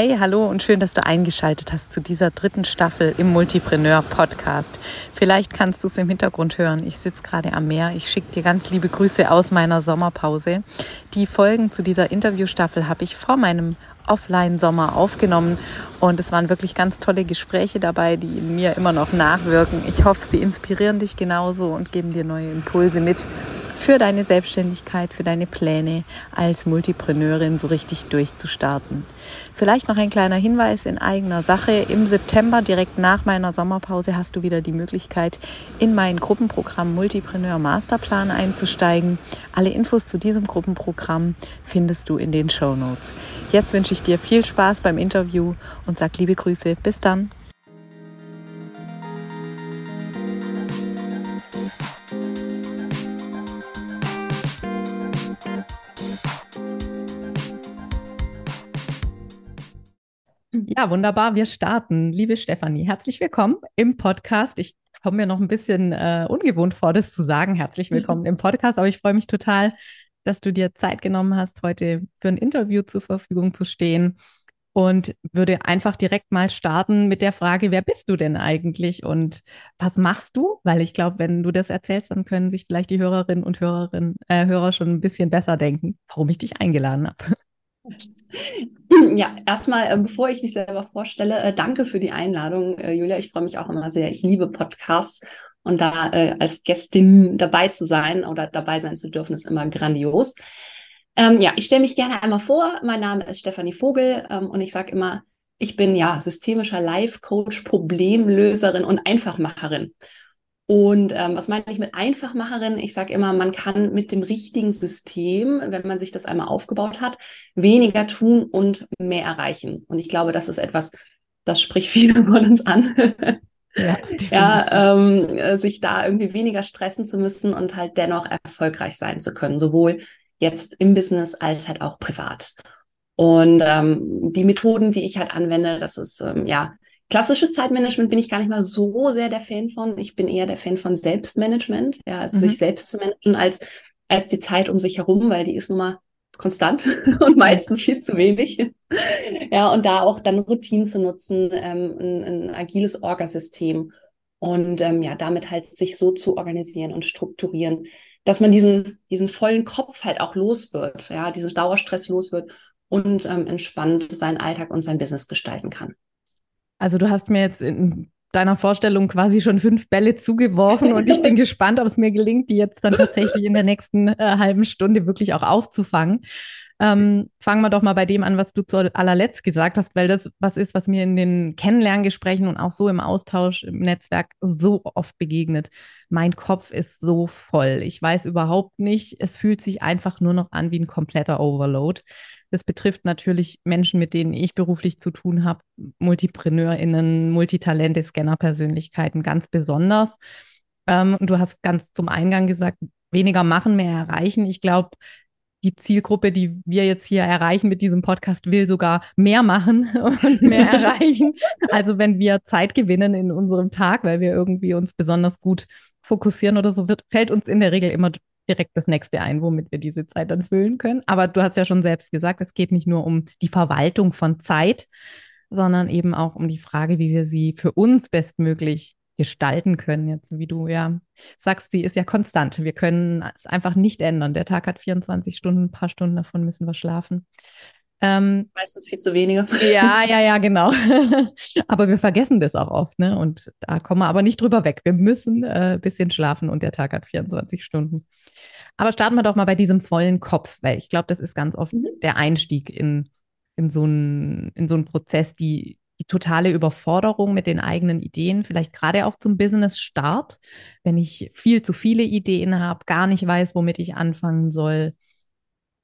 Hey, hallo und schön, dass du eingeschaltet hast zu dieser dritten Staffel im Multipreneur Podcast. Vielleicht kannst du es im Hintergrund hören. Ich sitze gerade am Meer. Ich schicke dir ganz liebe Grüße aus meiner Sommerpause. Die Folgen zu dieser Interviewstaffel habe ich vor meinem Offline-Sommer aufgenommen und es waren wirklich ganz tolle Gespräche dabei, die in mir immer noch nachwirken. Ich hoffe, sie inspirieren dich genauso und geben dir neue Impulse mit für deine Selbstständigkeit, für deine Pläne als Multipreneurin so richtig durchzustarten. Vielleicht noch ein kleiner Hinweis in eigener Sache. Im September, direkt nach meiner Sommerpause, hast du wieder die Möglichkeit, in mein Gruppenprogramm Multipreneur Masterplan einzusteigen. Alle Infos zu diesem Gruppenprogramm findest du in den Show Notes. Jetzt wünsche ich dir viel Spaß beim Interview und sag liebe Grüße. Bis dann. Ja, wunderbar. Wir starten. Liebe Stefanie, herzlich willkommen im Podcast. Ich komme mir noch ein bisschen äh, ungewohnt vor, das zu sagen. Herzlich willkommen im Podcast, aber ich freue mich total, dass du dir Zeit genommen hast, heute für ein Interview zur Verfügung zu stehen und würde einfach direkt mal starten mit der Frage, wer bist du denn eigentlich und was machst du? Weil ich glaube, wenn du das erzählst, dann können sich vielleicht die Hörerinnen und Hörerinnen, äh, Hörer schon ein bisschen besser denken, warum ich dich eingeladen habe. Ja, erstmal, äh, bevor ich mich selber vorstelle, äh, danke für die Einladung, äh, Julia. Ich freue mich auch immer sehr. Ich liebe Podcasts und da als Gästin dabei zu sein oder dabei sein zu dürfen, ist immer grandios. Ähm, ja, ich stelle mich gerne einmal vor. Mein Name ist Stefanie Vogel ähm, und ich sage immer, ich bin ja systemischer Life-Coach, Problemlöserin und Einfachmacherin. Und ähm, was meine ich mit Einfachmacherin? Ich sage immer, man kann mit dem richtigen System, wenn man sich das einmal aufgebaut hat, weniger tun und mehr erreichen. Und ich glaube, das ist etwas, das spricht viele von uns an. Ja, ja ähm, äh, sich da irgendwie weniger stressen zu müssen und halt dennoch erfolgreich sein zu können, sowohl jetzt im Business als halt auch privat. Und ähm, die Methoden, die ich halt anwende, das ist ähm, ja Klassisches Zeitmanagement bin ich gar nicht mal so sehr der Fan von. Ich bin eher der Fan von Selbstmanagement, ja, also mhm. sich selbst zu managen als, als die Zeit um sich herum, weil die ist nun mal konstant und meistens viel zu wenig. ja, und da auch dann Routinen zu nutzen, ähm, ein, ein agiles Orgasystem und ähm, ja, damit halt sich so zu organisieren und strukturieren, dass man diesen, diesen vollen Kopf halt auch los wird, ja, diesen Dauerstress los wird und ähm, entspannt seinen Alltag und sein Business gestalten kann. Also du hast mir jetzt in deiner Vorstellung quasi schon fünf Bälle zugeworfen und ich bin gespannt, ob es mir gelingt, die jetzt dann tatsächlich in der nächsten äh, halben Stunde wirklich auch aufzufangen. Ähm, fangen wir doch mal bei dem an, was du zu allerletzt gesagt hast, weil das was ist, was mir in den Kennenlerngesprächen und auch so im Austausch im Netzwerk so oft begegnet. Mein Kopf ist so voll. Ich weiß überhaupt nicht. Es fühlt sich einfach nur noch an wie ein kompletter Overload. Das betrifft natürlich Menschen, mit denen ich beruflich zu tun habe, MultipreneurInnen, Multitalente, Scanner-Persönlichkeiten ganz besonders. Ähm, und du hast ganz zum Eingang gesagt, weniger machen, mehr erreichen. Ich glaube, die Zielgruppe, die wir jetzt hier erreichen mit diesem Podcast, will sogar mehr machen und mehr erreichen. Also wenn wir Zeit gewinnen in unserem Tag, weil wir irgendwie uns besonders gut fokussieren oder so, wird, fällt uns in der Regel immer direkt das nächste ein, womit wir diese Zeit dann füllen können. Aber du hast ja schon selbst gesagt, es geht nicht nur um die Verwaltung von Zeit, sondern eben auch um die Frage, wie wir sie für uns bestmöglich gestalten können. Jetzt, wie du ja sagst, sie ist ja konstant. Wir können es einfach nicht ändern. Der Tag hat 24 Stunden, ein paar Stunden davon müssen wir schlafen. Ähm, Meistens viel zu wenige. Ja, ja, ja, genau. aber wir vergessen das auch oft, ne? Und da kommen wir aber nicht drüber weg. Wir müssen äh, ein bisschen schlafen und der Tag hat 24 Stunden. Aber starten wir doch mal bei diesem vollen Kopf, weil ich glaube, das ist ganz oft mhm. der Einstieg in, in, so einen, in so einen Prozess, die, die totale Überforderung mit den eigenen Ideen, vielleicht gerade auch zum Business-Start, wenn ich viel zu viele Ideen habe, gar nicht weiß, womit ich anfangen soll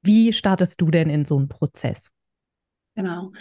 wie startest du denn in so einen Prozess? Genau.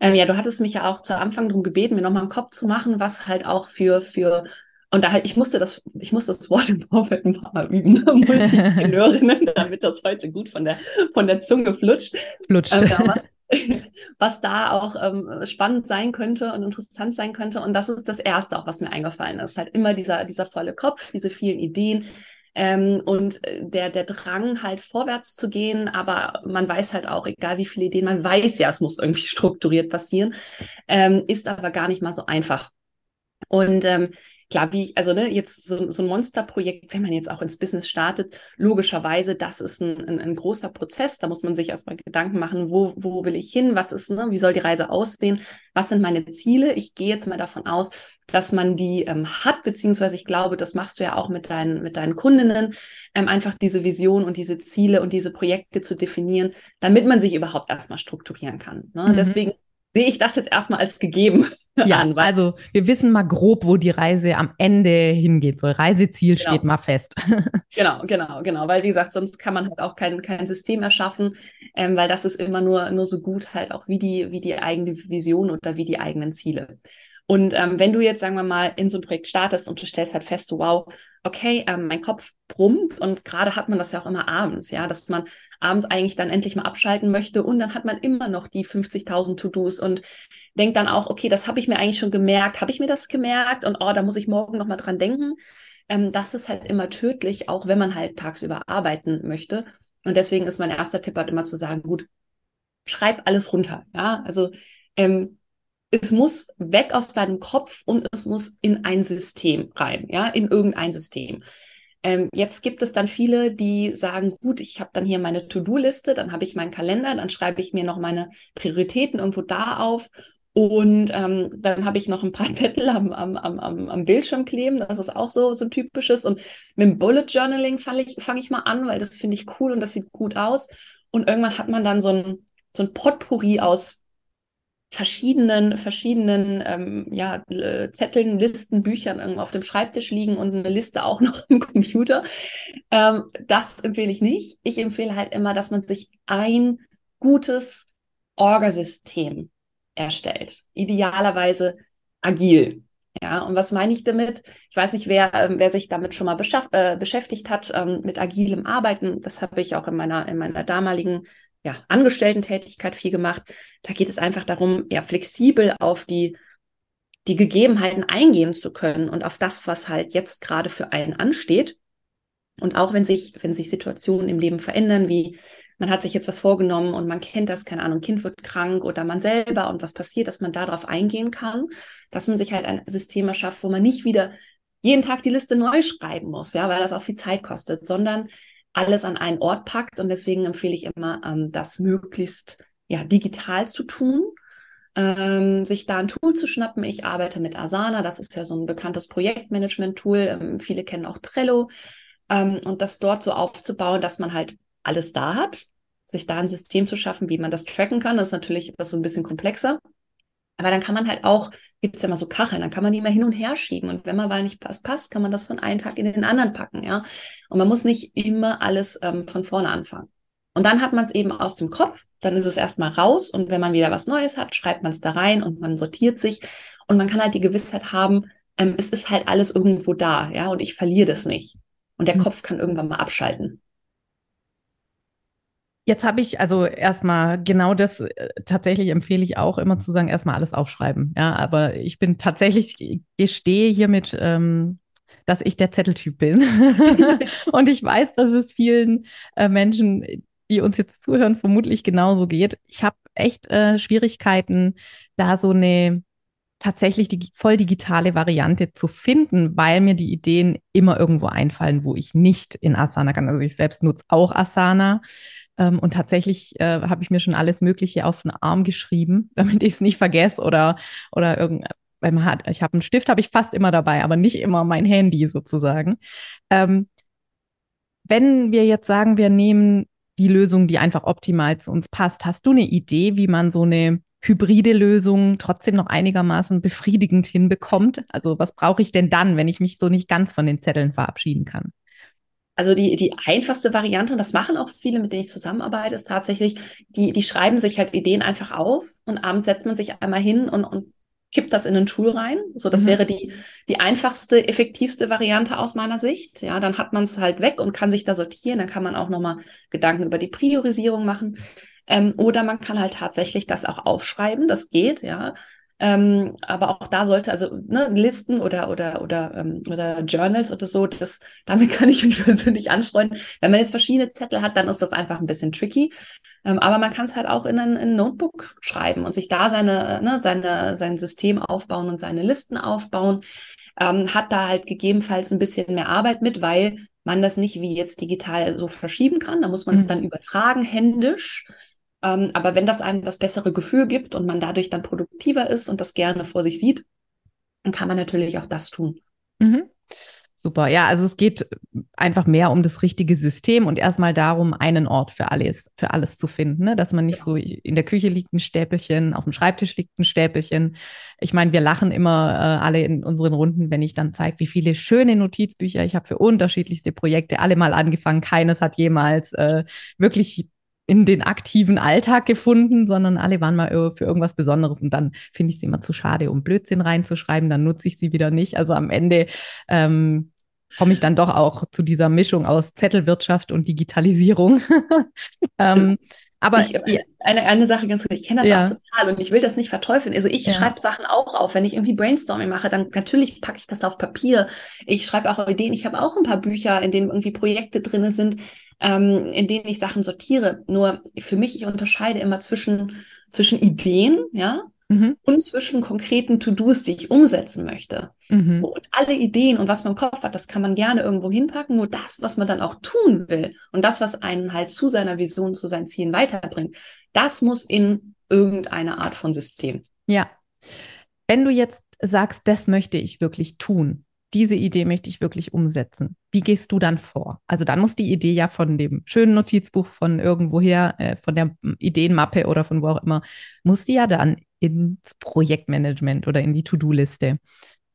Ähm, ja, du hattest mich ja auch zu Anfang darum gebeten, mir nochmal einen Kopf zu machen, was halt auch für, für, und da halt, ich musste das, ich musste das Wort im Vorfeld ein paar Mal üben, ne? Multipreneurinnen, damit das heute gut von der, von der Zunge flutscht. Flutscht. Ähm, ja, was, was da auch ähm, spannend sein könnte und interessant sein könnte. Und das ist das Erste auch, was mir eingefallen ist. Halt immer dieser, dieser volle Kopf, diese vielen Ideen, Ähm, und äh, der, der Drang halt vorwärts zu gehen, aber man weiß halt auch, egal wie viele Ideen, man weiß ja, es muss irgendwie strukturiert passieren, ähm, ist aber gar nicht mal so einfach. Und ähm, klar, wie ich, also ne, jetzt so, so ein Monsterprojekt, wenn man jetzt auch ins Business startet, logischerweise, das ist ein, ein, ein, großer Prozess. Da muss man sich erstmal Gedanken machen, wo, wo will ich hin, was ist, ne, wie soll die Reise aussehen, was sind meine Ziele? Ich gehe jetzt mal davon aus, dass man die ähm, hat, beziehungsweise ich glaube, das machst du ja auch mit deinen, mit deinen Kundinnen, ähm, einfach diese Vision und diese Ziele und diese Projekte zu definieren, damit man sich überhaupt erstmal strukturieren kann. Ne? Mhm. Deswegen sehe ich das jetzt erstmal als gegeben ja, an. Also wir wissen mal grob, wo die Reise am Ende hingeht. So Reiseziel genau. steht mal fest. genau, genau, genau. Weil wie gesagt, sonst kann man halt auch kein, kein System erschaffen, ähm, weil das ist immer nur, nur so gut halt auch wie die, wie die eigene Vision oder wie die eigenen Ziele. Und ähm, wenn du jetzt, sagen wir mal, in so ein Projekt startest und du stellst halt fest, so, wow, okay, ähm, mein Kopf brummt und gerade hat man das ja auch immer abends, ja, dass man abends eigentlich dann endlich mal abschalten möchte und dann hat man immer noch die 50.000 To-Dos und denkt dann auch, okay, das habe ich mir eigentlich schon gemerkt, habe ich mir das gemerkt und oh, da muss ich morgen noch mal dran denken. Ähm, das ist halt immer tödlich, auch wenn man halt tagsüber arbeiten möchte. Und deswegen ist mein erster Tipp halt immer zu sagen, gut, schreib alles runter, ja, also ähm, es muss weg aus deinem Kopf und es muss in ein System rein, ja, in irgendein System. Ähm, jetzt gibt es dann viele, die sagen, gut, ich habe dann hier meine To-Do-Liste, dann habe ich meinen Kalender, dann schreibe ich mir noch meine Prioritäten irgendwo da auf und ähm, dann habe ich noch ein paar Zettel am, am, am, am Bildschirm kleben. Das ist auch so, so ein typisches. Und mit dem Bullet Journaling fange ich, fang ich mal an, weil das finde ich cool und das sieht gut aus. Und irgendwann hat man dann so ein, so ein Potpourri aus verschiedenen, verschiedenen ähm, ja, Zetteln, Listen, Büchern auf dem Schreibtisch liegen und eine Liste auch noch im Computer. Ähm, das empfehle ich nicht. Ich empfehle halt immer, dass man sich ein gutes Orgasystem erstellt. Idealerweise agil. Ja, und was meine ich damit? Ich weiß nicht, wer, ähm, wer sich damit schon mal äh, beschäftigt hat, ähm, mit agilem Arbeiten. Das habe ich auch in meiner, in meiner damaligen ja, Angestellten-Tätigkeit viel gemacht. Da geht es einfach darum, ja, flexibel auf die, die Gegebenheiten eingehen zu können und auf das, was halt jetzt gerade für einen ansteht. Und auch wenn sich, wenn sich Situationen im Leben verändern, wie man hat sich jetzt was vorgenommen und man kennt das, keine Ahnung, Kind wird krank oder man selber und was passiert, dass man darauf eingehen kann, dass man sich halt ein System erschafft, wo man nicht wieder jeden Tag die Liste neu schreiben muss, ja, weil das auch viel Zeit kostet, sondern alles an einen Ort packt. Und deswegen empfehle ich immer, ähm, das möglichst ja, digital zu tun. Ähm, sich da ein Tool zu schnappen. Ich arbeite mit Asana, das ist ja so ein bekanntes Projektmanagement-Tool. Ähm, viele kennen auch Trello. Ähm, und das dort so aufzubauen, dass man halt alles da hat, sich da ein System zu schaffen, wie man das tracken kann. Das ist natürlich das ist ein bisschen komplexer. Aber dann kann man halt auch, gibt es ja immer so Kacheln, dann kann man die mal hin und her schieben. Und wenn man mal nicht passt, passt, kann man das von einem Tag in den anderen packen, ja. Und man muss nicht immer alles ähm, von vorne anfangen. Und dann hat man es eben aus dem Kopf, dann ist es erstmal raus und wenn man wieder was Neues hat, schreibt man es da rein und man sortiert sich und man kann halt die Gewissheit haben, ähm, es ist halt alles irgendwo da, ja, und ich verliere das nicht. Und der mhm. Kopf kann irgendwann mal abschalten. Jetzt habe ich also erstmal genau das äh, tatsächlich empfehle ich auch immer zu sagen, erstmal alles aufschreiben. Ja, aber ich bin tatsächlich, gestehe hiermit, ähm, dass ich der Zetteltyp bin. und ich weiß, dass es vielen äh, Menschen, die uns jetzt zuhören, vermutlich genauso geht. Ich habe echt äh, Schwierigkeiten, da so eine tatsächlich die voll digitale Variante zu finden, weil mir die Ideen immer irgendwo einfallen, wo ich nicht in Asana kann. Also ich selbst nutze auch Asana. Ähm, und tatsächlich äh, habe ich mir schon alles Mögliche auf den Arm geschrieben, damit ich es nicht vergesse oder, oder man hat, ich habe einen Stift, habe ich fast immer dabei, aber nicht immer mein Handy sozusagen. Ähm, wenn wir jetzt sagen, wir nehmen die Lösung, die einfach optimal zu uns passt, hast du eine Idee, wie man so eine hybride Lösung trotzdem noch einigermaßen befriedigend hinbekommt? Also was brauche ich denn dann, wenn ich mich so nicht ganz von den Zetteln verabschieden kann? Also die, die einfachste Variante, und das machen auch viele, mit denen ich zusammenarbeite, ist tatsächlich, die, die schreiben sich halt Ideen einfach auf und abends setzt man sich einmal hin und, und kippt das in ein Tool rein. So, das mhm. wäre die, die einfachste, effektivste Variante aus meiner Sicht. Ja, dann hat man es halt weg und kann sich da sortieren. Dann kann man auch nochmal Gedanken über die Priorisierung machen. Ähm, oder man kann halt tatsächlich das auch aufschreiben. Das geht, ja. Ähm, aber auch da sollte, also ne, Listen oder oder oder ähm, oder Journals oder so, das damit kann ich mich persönlich anstreuen. Wenn man jetzt verschiedene Zettel hat, dann ist das einfach ein bisschen tricky. Ähm, aber man kann es halt auch in ein, in ein, Notebook schreiben und sich da seine, ne, seine, sein System aufbauen und seine Listen aufbauen. Ähm, hat da halt gegebenenfalls ein bisschen mehr Arbeit mit, weil man das nicht wie jetzt digital so verschieben kann. Da muss man mhm. es dann übertragen, händisch. Ähm, aber wenn das einem das bessere Gefühl gibt und man dadurch dann produktiver ist und das gerne vor sich sieht, dann kann man natürlich auch das tun. Mhm. Super. Ja, also es geht einfach mehr um das richtige System und erstmal darum, einen Ort für alles, für alles zu finden, ne? dass man nicht ja. so in der Küche liegt ein Stäbelchen, auf dem Schreibtisch liegt ein Stäbelchen. Ich meine, wir lachen immer äh, alle in unseren Runden, wenn ich dann zeige, wie viele schöne Notizbücher ich habe für unterschiedlichste Projekte, alle mal angefangen. Keines hat jemals äh, wirklich in den aktiven Alltag gefunden, sondern alle waren mal für irgendwas Besonderes und dann finde ich sie immer zu schade, um Blödsinn reinzuschreiben, dann nutze ich sie wieder nicht. Also am Ende ähm, komme ich dann doch auch zu dieser Mischung aus Zettelwirtschaft und Digitalisierung. ähm, aber ich, eine, eine Sache ganz kurz, ich kenne das ja. auch total und ich will das nicht verteufeln. Also ich ja. schreibe Sachen auch auf. Wenn ich irgendwie Brainstorming mache, dann natürlich packe ich das auf Papier. Ich schreibe auch Ideen. Ich habe auch ein paar Bücher, in denen irgendwie Projekte drin sind ähm, in denen ich Sachen sortiere. Nur für mich, ich unterscheide immer zwischen, zwischen Ideen, ja, mhm. und zwischen konkreten To-Dos, die ich umsetzen möchte. Mhm. So, und alle Ideen und was man im Kopf hat, das kann man gerne irgendwo hinpacken. Nur das, was man dann auch tun will und das, was einen halt zu seiner Vision, zu seinen Zielen weiterbringt, das muss in irgendeine Art von System. Ja. Wenn du jetzt sagst, das möchte ich wirklich tun, diese Idee möchte ich wirklich umsetzen. Wie gehst du dann vor? Also dann muss die Idee ja von dem schönen Notizbuch von irgendwoher, äh, von der Ideenmappe oder von wo auch immer, muss die ja dann ins Projektmanagement oder in die To-Do-Liste.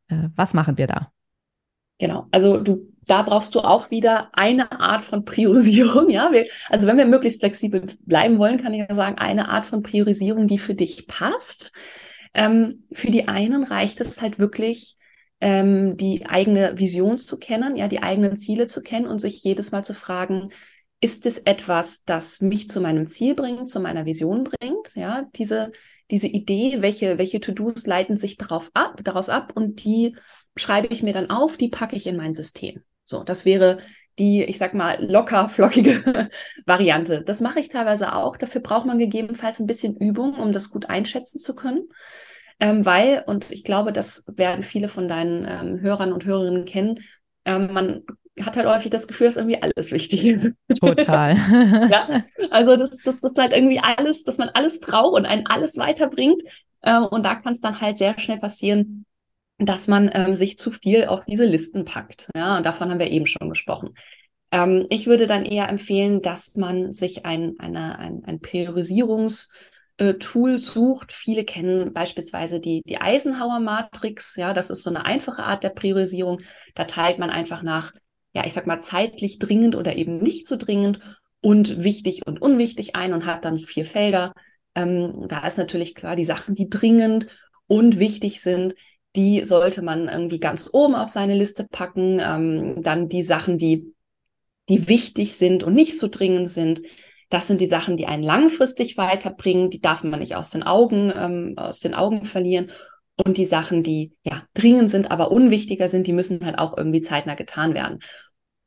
Äh, was machen wir da? Genau, also du, da brauchst du auch wieder eine Art von Priorisierung, ja. Wir, also wenn wir möglichst flexibel bleiben wollen, kann ich ja sagen, eine Art von Priorisierung, die für dich passt. Ähm, für die einen reicht es halt wirklich, ähm, die eigene Vision zu kennen, ja, die eigenen Ziele zu kennen und sich jedes Mal zu fragen, ist es etwas, das mich zu meinem Ziel bringt, zu meiner Vision bringt? Ja, diese, diese Idee, welche, welche To-Dos leiten sich darauf ab, daraus ab und die schreibe ich mir dann auf, die packe ich in mein System. So, das wäre die, ich sag mal, locker flockige Variante. Das mache ich teilweise auch. Dafür braucht man gegebenenfalls ein bisschen Übung, um das gut einschätzen zu können ähm, weil, und ich glaube, das werden viele von deinen ähm, Hörern und Hörerinnen kennen, ähm, man hat halt häufig das Gefühl, dass irgendwie alles wichtig ist. Total. ja, also das, das, das ist halt irgendwie alles, dass man alles braucht und einen alles weiterbringt. Äh, und da kann es dann halt sehr schnell passieren, dass man ähm, sich zu viel auf diese Listen packt. Ja, und davon haben wir eben schon gesprochen. Ähm, ich würde dann eher empfehlen, dass man sich ein, eine, ein, ein Priorisierungs- Tool sucht. Viele kennen beispielsweise die, die Eisenhower-Matrix. Ja, das ist so eine einfache Art der Priorisierung. Da teilt man einfach nach, ja, ich sag mal, zeitlich dringend oder eben nicht so dringend und wichtig und unwichtig ein und hat dann vier Felder. Ähm, da ist natürlich klar, die Sachen, die dringend und wichtig sind, die sollte man irgendwie ganz oben auf seine Liste packen. Ähm, dann die Sachen, die, die wichtig sind und nicht so dringend sind, das sind die Sachen, die einen langfristig weiterbringen. Die darf man nicht aus den Augen, ähm, aus den Augen verlieren. Und die Sachen, die ja dringend sind, aber unwichtiger sind, die müssen halt auch irgendwie zeitnah getan werden.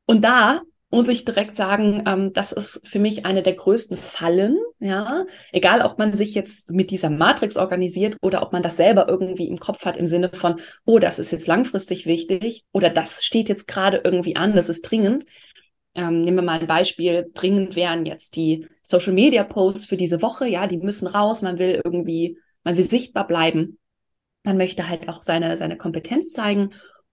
Und da muss ich direkt sagen, ähm, das ist für mich eine der größten Fallen, ja. Egal, ob man sich jetzt mit dieser Matrix organisiert oder ob man das selber irgendwie im Kopf hat im Sinne von, oh, das ist jetzt langfristig wichtig oder das steht jetzt gerade irgendwie an, das ist dringend. Ähm, nehmen wir mal ein Beispiel. Dringend wären jetzt die Social Media Posts für diese Woche. Ja, die müssen raus. Man will irgendwie, man will sichtbar bleiben. Man möchte halt auch seine, seine Kompetenz zeigen.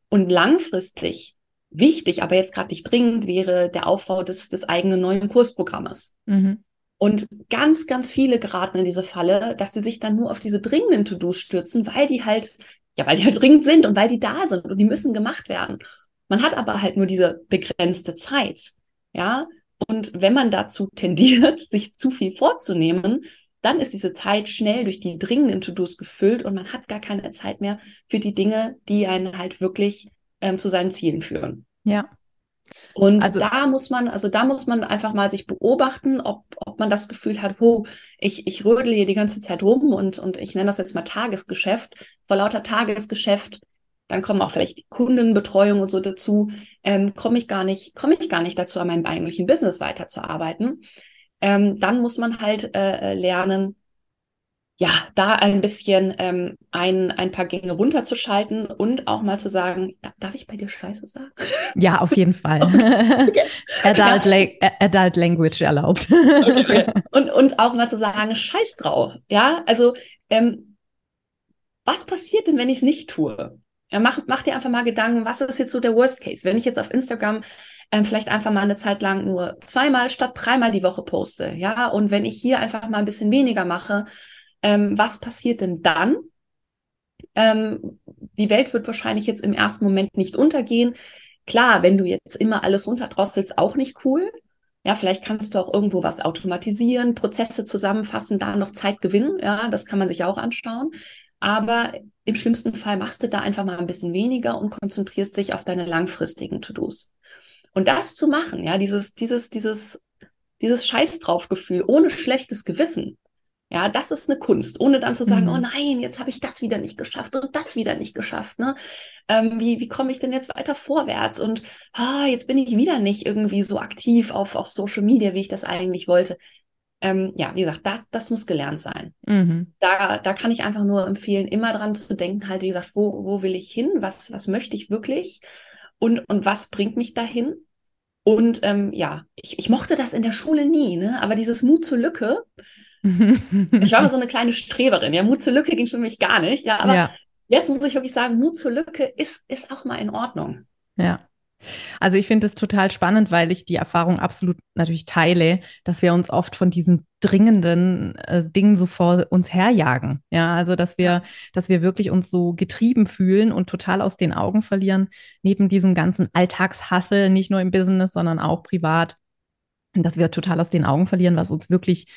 Und langfristig wichtig, aber jetzt gerade nicht dringend, wäre der Aufbau des, des eigenen neuen Kursprogrammes. Mhm. Und ganz, ganz viele geraten in diese Falle, dass sie sich dann nur auf diese dringenden To-Dos stürzen, weil die halt, ja, weil die halt dringend sind und weil die da sind und die müssen gemacht werden. Man hat aber halt nur diese begrenzte Zeit. Ja, und wenn man dazu tendiert, sich zu viel vorzunehmen, dann ist diese Zeit schnell durch die dringenden To-Dos gefüllt und man hat gar keine Zeit mehr für die Dinge, die einen halt wirklich ähm, zu seinen Zielen führen. Ja. Und also, da muss man, also da muss man einfach mal sich beobachten, ob, ob man das Gefühl hat, oh, ich, ich rödel hier die ganze Zeit rum und, und ich nenne das jetzt mal Tagesgeschäft. Vor lauter Tagesgeschäft, dann kommen auch vielleicht die Kundenbetreuung und so dazu, ähm, komme ich gar nicht, komme ich gar nicht dazu, an meinem eigentlichen Business weiterzuarbeiten. Ähm, dann muss man halt äh, lernen, ja, da ein bisschen ähm, ein, ein paar Gänge runterzuschalten und auch mal zu sagen, darf ich bei dir Scheiße sagen? Ja, auf jeden Fall. Okay. Adult, ja. Adult Language erlaubt. Okay. Und, und auch mal zu sagen, Scheiß drauf. Ja, also ähm, was passiert denn, wenn ich es nicht tue? Ja, mach, mach dir einfach mal Gedanken, was ist jetzt so der Worst Case? Wenn ich jetzt auf Instagram ähm, vielleicht einfach mal eine Zeit lang nur zweimal statt dreimal die Woche poste, ja, und wenn ich hier einfach mal ein bisschen weniger mache, ähm, was passiert denn dann? Ähm, die Welt wird wahrscheinlich jetzt im ersten Moment nicht untergehen. Klar, wenn du jetzt immer alles runterdrosselst, auch nicht cool. Ja, vielleicht kannst du auch irgendwo was automatisieren, Prozesse zusammenfassen, da noch Zeit gewinnen. Ja, das kann man sich auch anschauen. Aber im schlimmsten Fall machst du da einfach mal ein bisschen weniger und konzentrierst dich auf deine langfristigen To-Dos. Und das zu machen, ja, dieses, dieses, dieses, dieses Scheiß drauf Gefühl ohne schlechtes Gewissen, ja, das ist eine Kunst, ohne dann zu sagen, oh mhm. oh nein, jetzt habe ich das wieder nicht geschafft und das wieder nicht geschafft. Ne? Ähm, wie wie komme ich denn jetzt weiter vorwärts? Und ah, jetzt bin ich wieder nicht irgendwie so aktiv auf, auf Social Media, wie ich das eigentlich wollte. Ähm, ja, wie gesagt, das, das muss gelernt sein. Mhm. Da, da kann ich einfach nur empfehlen, immer dran zu denken, halt, wie gesagt, wo, wo will ich hin? Was, was möchte ich wirklich? Und, und was bringt mich dahin? Und ähm, ja, ich, ich mochte das in der Schule nie, ne? aber dieses Mut zur Lücke, ich war mal so eine kleine Streberin. Ja, Mut zur Lücke ging für mich gar nicht. Ja, aber ja. jetzt muss ich wirklich sagen, Mut zur Lücke ist, ist auch mal in Ordnung. Ja. Also ich finde es total spannend, weil ich die Erfahrung absolut natürlich teile, dass wir uns oft von diesen dringenden äh, Dingen so vor uns herjagen. Ja, also dass wir, dass wir wirklich uns so getrieben fühlen und total aus den Augen verlieren, neben diesem ganzen Alltagshassel, nicht nur im Business, sondern auch privat. Und dass wir total aus den Augen verlieren, was uns wirklich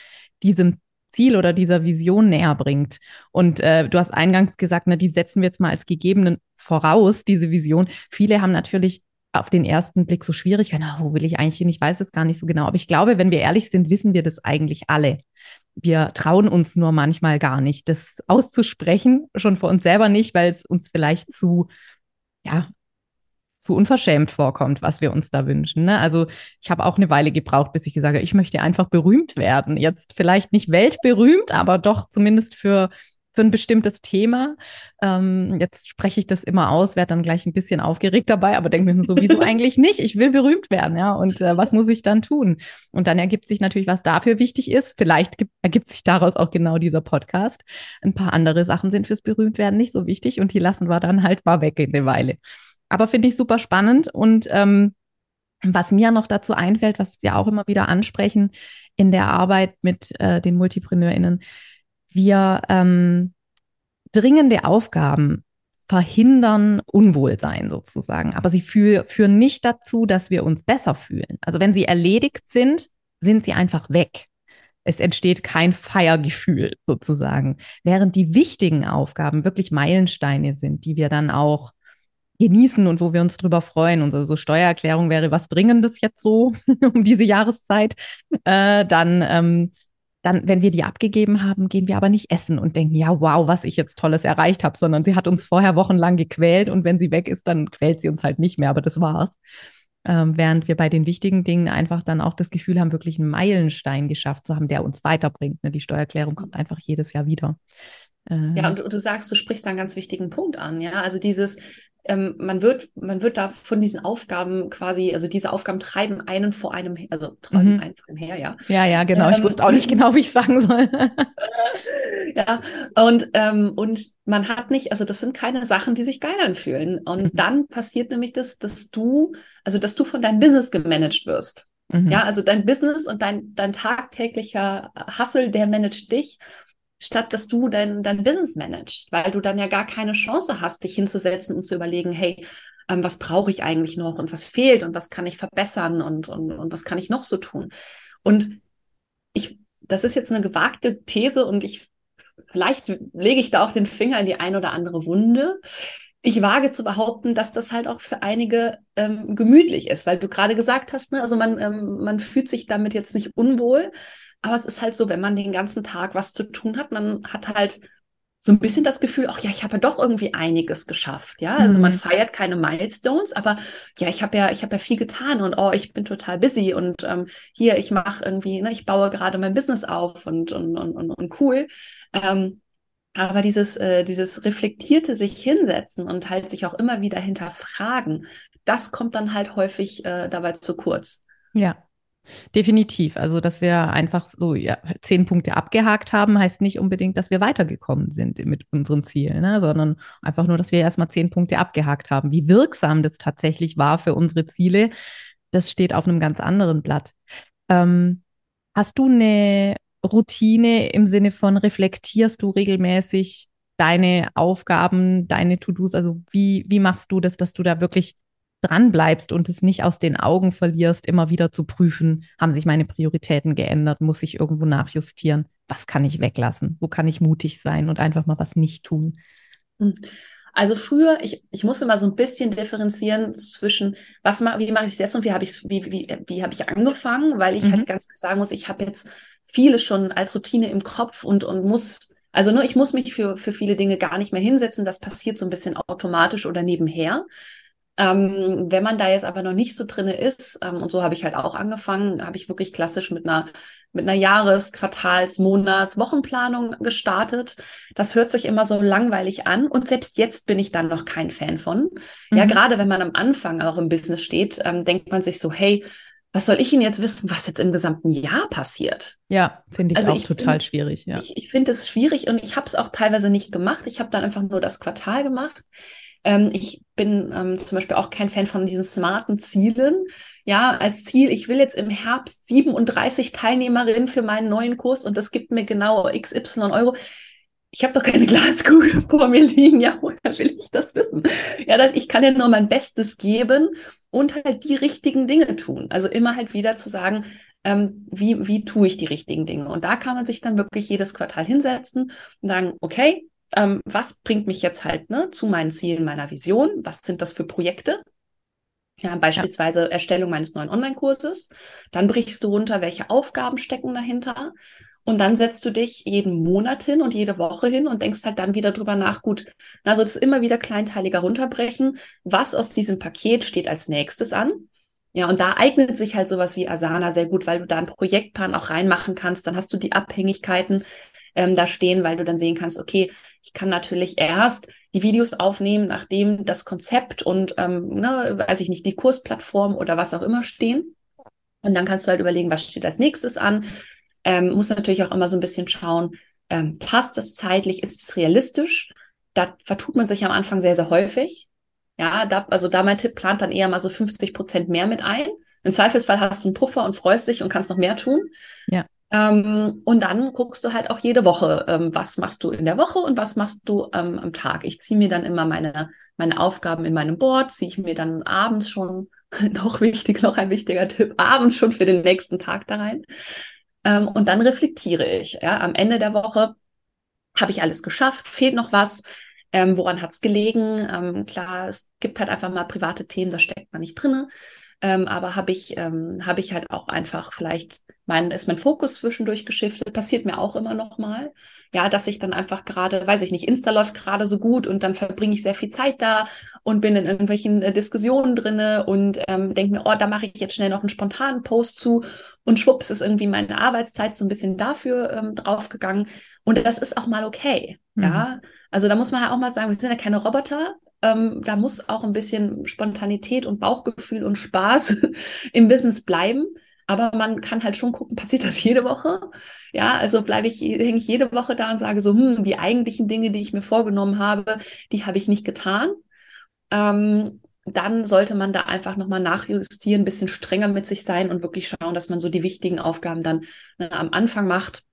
diesem Ziel oder dieser Vision näher bringt. Und äh, du hast eingangs gesagt, na, die setzen wir jetzt mal als gegebenen voraus, diese Vision. Viele haben natürlich auf den ersten Blick so Schwierigkeiten, na, wo will ich eigentlich hin? Ich weiß es gar nicht so genau. Aber ich glaube, wenn wir ehrlich sind, wissen wir das eigentlich alle. Wir trauen uns nur manchmal gar nicht, das auszusprechen, schon vor uns selber nicht, weil es uns vielleicht zu, ja, zu unverschämt vorkommt, was wir uns da wünschen. Ne? Also ich habe auch eine Weile gebraucht, bis ich gesagt habe, ich möchte einfach berühmt werden. Jetzt vielleicht nicht weltberühmt, aber doch zumindest für, für ein bestimmtes Thema. Ähm, jetzt spreche ich das immer aus, werde dann gleich ein bisschen aufgeregt dabei, aber denke mir sowieso eigentlich nicht. Ich will berühmt werden, ja. Und äh, was muss ich dann tun? Und dann ergibt sich natürlich, was dafür wichtig ist. Vielleicht gibt, ergibt sich daraus auch genau dieser Podcast. Ein paar andere Sachen sind fürs Berühmtwerden nicht so wichtig und die lassen wir dann halt mal weg in eine Weile. Aber finde ich super spannend. Und ähm, was mir noch dazu einfällt, was wir auch immer wieder ansprechen in der Arbeit mit äh, den MultipreneurInnen, wir ähm, dringende Aufgaben verhindern Unwohlsein sozusagen. Aber sie fühl, führen nicht dazu, dass wir uns besser fühlen. Also wenn sie erledigt sind, sind sie einfach weg. Es entsteht kein Feiergefühl sozusagen. Während die wichtigen Aufgaben wirklich Meilensteine sind, die wir dann auch genießen und wo wir uns drüber freuen. Unsere so Steuererklärung wäre was Dringendes jetzt so um diese Jahreszeit. Äh, dann, ähm, dann, wenn wir die abgegeben haben, gehen wir aber nicht essen und denken, ja, wow, was ich jetzt Tolles erreicht habe, sondern sie hat uns vorher wochenlang gequält und wenn sie weg ist, dann quält sie uns halt nicht mehr, aber das war's. Ähm, während wir bei den wichtigen Dingen einfach dann auch das Gefühl haben, wirklich einen Meilenstein geschafft zu haben, der uns weiterbringt. Ne? Die Steuererklärung kommt einfach jedes Jahr wieder. Ja, und du, du sagst, du sprichst da einen ganz wichtigen Punkt an, ja. Also dieses, ähm, man wird, man wird da von diesen Aufgaben quasi, also diese Aufgaben treiben einen vor einem, also treiben mhm. einen vor einem her, ja. Ja, ja, genau. Ähm, ich wusste auch nicht genau, wie ich sagen soll. ja, und, ähm, und man hat nicht, also das sind keine Sachen, die sich geil anfühlen. Und mhm. dann passiert nämlich das, dass du, also dass du von deinem Business gemanagt wirst. Mhm. Ja, also dein Business und dein, dein tagtäglicher Hassel, der managt dich statt dass du dein, dein Business managst, weil du dann ja gar keine Chance hast, dich hinzusetzen und zu überlegen, hey, ähm, was brauche ich eigentlich noch und was fehlt und was kann ich verbessern und, und, und was kann ich noch so tun. Und ich, das ist jetzt eine gewagte These und ich, vielleicht lege ich da auch den Finger in die ein oder andere Wunde. ich wage zu behaupten, dass das halt auch für einige ähm, gemütlich ist, weil du gerade gesagt hast, ne, also man, ähm, man fühlt sich damit jetzt nicht unwohl, aber es ist halt so, wenn man den ganzen Tag was zu tun hat, man hat halt so ein bisschen das Gefühl, ach ja, ich habe ja doch irgendwie einiges geschafft, ja. Also mhm. man feiert keine Milestones, aber ja, ich habe ja, ich habe ja viel getan und oh, ich bin total busy und ähm, hier, ich mache irgendwie, ne, ich baue gerade mein Business auf und und und und, und cool. Ähm, aber dieses, äh, dieses reflektierte sich hinsetzen und halt sich auch immer wieder hinterfragen, das kommt dann halt häufig äh, dabei zu kurz. Ja, definitiv. Also, dass wir einfach so ja, zehn Punkte abgehakt haben, heißt nicht unbedingt, dass wir weitergekommen sind mit unseren Zielen, ne? sondern einfach nur, dass wir erstmal zehn Punkte abgehakt haben. Wie wirksam das tatsächlich war für unsere Ziele, das steht auf einem ganz anderen Blatt. Ähm, hast du eine Routine im Sinne von reflektierst du regelmäßig deine Aufgaben, deine To-Dos? Also wie, wie machst du das, dass du da wirklich dran bleibst und es nicht aus den Augen verlierst, immer wieder zu prüfen, haben sich meine Prioritäten geändert, muss ich irgendwo nachjustieren, was kann ich weglassen, wo kann ich mutig sein und einfach mal was nicht tun. Hm. Also früher, ich, ich musste mal so ein bisschen differenzieren zwischen, was ma, wie mache ich es jetzt und wie habe ich wie, wie, wie habe ich angefangen, weil ich halt mhm. halt ganz sagen muss, ich habe jetzt viele schon als Routine im Kopf und, und muss, also nur ich muss mich für, für viele Dinge gar nicht mehr hinsetzen. Das passiert so ein bisschen automatisch oder nebenher. Ähm, wenn man da jetzt aber noch nicht so drinne ist, ähm, und so habe ich halt auch angefangen, habe ich wirklich klassisch mit einer mit einer Jahres-, Quartals-, Monats-, Wochenplanung gestartet. Das hört sich immer so langweilig an und selbst jetzt bin ich dann noch kein Fan von. Mhm. Ja, gerade wenn man am Anfang auch im Business steht, ähm, denkt man sich so, hey, was soll ich Ihnen jetzt wissen, was jetzt im gesamten Jahr passiert? Ja, finde ich also auch ich total find, schwierig. Ja. Ich, ich finde es schwierig und ich habe es auch teilweise nicht gemacht. Ich habe dann einfach nur das Quartal gemacht. Ähm, ich bin ähm, zum Beispiel auch kein Fan von diesen smarten Zielen. Ja, als Ziel, ich will jetzt im Herbst 37 Teilnehmerinnen für meinen neuen Kurs und das gibt mir genau XY Euro ich habe doch keine Glaskugel vor mir liegen, ja, woher will ich das wissen? Ja, ich kann ja nur mein Bestes geben und halt die richtigen Dinge tun. Also immer halt wieder zu sagen, ähm, wie, wie tue ich die richtigen Dinge? Und da kann man sich dann wirklich jedes Quartal hinsetzen und sagen, okay, ähm, was bringt mich jetzt halt ne, zu meinen Zielen, meiner Vision? Was sind das für Projekte? Ja, beispielsweise ja. Erstellung meines neuen Online-Kurses. Dann brichst du runter, welche Aufgaben stecken dahinter. Und dann setzt du dich jeden Monat hin und jede Woche hin und denkst halt dann wieder drüber nach, gut, also das immer wieder kleinteiliger runterbrechen. Was aus diesem Paket steht als nächstes an? Ja, und da eignet sich halt sowas wie Asana sehr gut, weil du da einen Projektplan auch reinmachen kannst. Dann hast du die Abhängigkeiten ähm, da stehen, weil du dann sehen kannst, okay, ich kann natürlich erst die Videos aufnehmen, nachdem das Konzept und, ähm, ne, weiß ich nicht, die Kursplattform oder was auch immer stehen. Und dann kannst du halt überlegen, was steht als nächstes an ähm, muss natürlich auch immer so ein bisschen schauen, ähm, passt das zeitlich, ist es realistisch? Da vertut man sich am Anfang sehr, sehr häufig. Ja, da, also da mein Tipp, plant dann eher mal so 50 Prozent mehr mit ein. Im Zweifelsfall hast du einen Puffer und freust dich und kannst noch mehr tun. Ja. Ähm, und dann guckst du halt auch jede Woche, ähm, was machst du in der Woche und was machst du ähm, am Tag. Ich ziehe mir dann immer meine, meine Aufgaben in meinem Board, ziehe ich mir dann abends schon, noch wichtig, noch ein wichtiger Tipp, abends schon für den nächsten Tag da rein. Ähm, und dann reflektiere ich. Ja, am Ende der Woche habe ich alles geschafft, fehlt noch was. Ähm, woran hat es gelegen? Ähm, klar, es gibt halt einfach mal private Themen, da steckt man nicht drinne. Ähm, aber habe ich, ähm, habe ich halt auch einfach vielleicht, mein, ist mein Fokus zwischendurch geschiftet, passiert mir auch immer noch mal. Ja, dass ich dann einfach gerade, weiß ich nicht, Insta läuft gerade so gut und dann verbringe ich sehr viel Zeit da und bin in irgendwelchen äh, Diskussionen drinne und ähm, denke mir, oh, da mache ich jetzt schnell noch einen spontanen Post zu und schwupps ist irgendwie meine Arbeitszeit so ein bisschen dafür ähm, draufgegangen. Und das ist auch mal okay. Mhm. Ja, also da muss man ja auch mal sagen, wir sind ja keine Roboter. Ähm, da muss auch ein bisschen Spontanität und Bauchgefühl und Spaß im Business bleiben. Aber man kann halt schon gucken, passiert das jede Woche? Ja, also bleibe ich, hänge ich jede Woche da und sage so, hm, die eigentlichen Dinge, die ich mir vorgenommen habe, die habe ich nicht getan. Ähm, dann sollte man da einfach nochmal nachjustieren, ein bisschen strenger mit sich sein und wirklich schauen, dass man so die wichtigen Aufgaben dann ne, am Anfang macht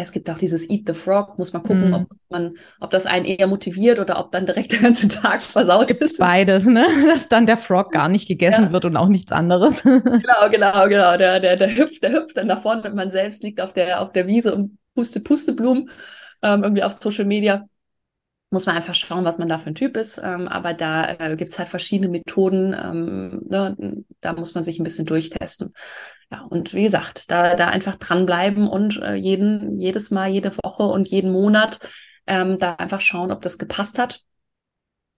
es gibt auch dieses Eat the Frog, muss man gucken, mm. ob man, ob das einen eher motiviert oder ob dann direkt der ganze Tag versaut ist. Beides, ne? Dass dann der Frog gar nicht gegessen ja. wird und auch nichts anderes. genau, genau, genau. Der, der, der hüpft, der hüpft dann vorne und man selbst liegt auf der, auf der Wiese und pustet Pusteblumen, ähm, irgendwie auf Social Media. muss man einfach schauen, was man da für ein Typ ist. Ähm, aber da äh, gibt es halt verschiedene Methoden. Ähm, ne? Da muss man sich ein bisschen durchtesten. Ja, und wie gesagt, da, da einfach dranbleiben und äh, jeden, jedes Mal, jede Woche und jeden Monat ähm, da einfach schauen, ob das gepasst hat.